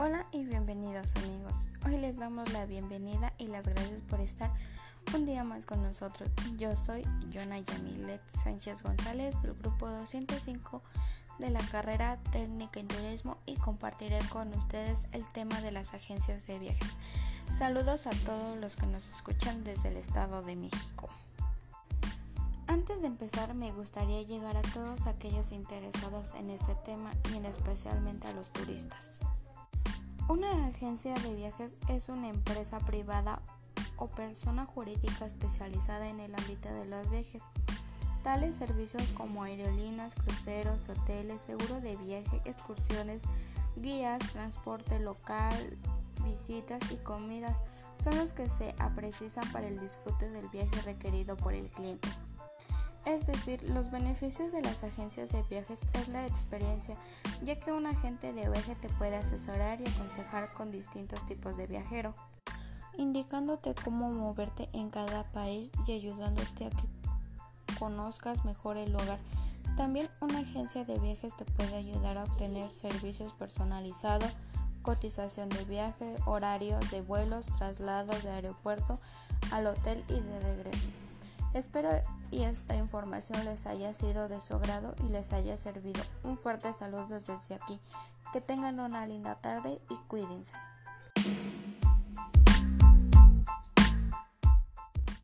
Hola y bienvenidos amigos. Hoy les damos la bienvenida y las gracias por estar un día más con nosotros. Yo soy Jonah Yamilet Sánchez González del grupo 205 de la carrera técnica en turismo y compartiré con ustedes el tema de las agencias de viajes. Saludos a todos los que nos escuchan desde el Estado de México. Antes de empezar me gustaría llegar a todos aquellos interesados en este tema y en especialmente a los turistas. Una agencia de viajes es una empresa privada o persona jurídica especializada en el ámbito de los viajes. Tales servicios como aerolíneas, cruceros, hoteles, seguro de viaje, excursiones, guías, transporte local, visitas y comidas son los que se aprecian para el disfrute del viaje requerido por el cliente. Es decir, los beneficios de las agencias de viajes es la experiencia, ya que un agente de viaje te puede asesorar y aconsejar con distintos tipos de viajero, indicándote cómo moverte en cada país y ayudándote a que conozcas mejor el lugar. También una agencia de viajes te puede ayudar a obtener servicios personalizados, cotización de viaje, horarios de vuelos, traslados de aeropuerto al hotel y de regreso. Espero y esta información les haya sido de su agrado y les haya servido. Un fuerte saludo desde aquí. Que tengan una linda tarde y cuídense.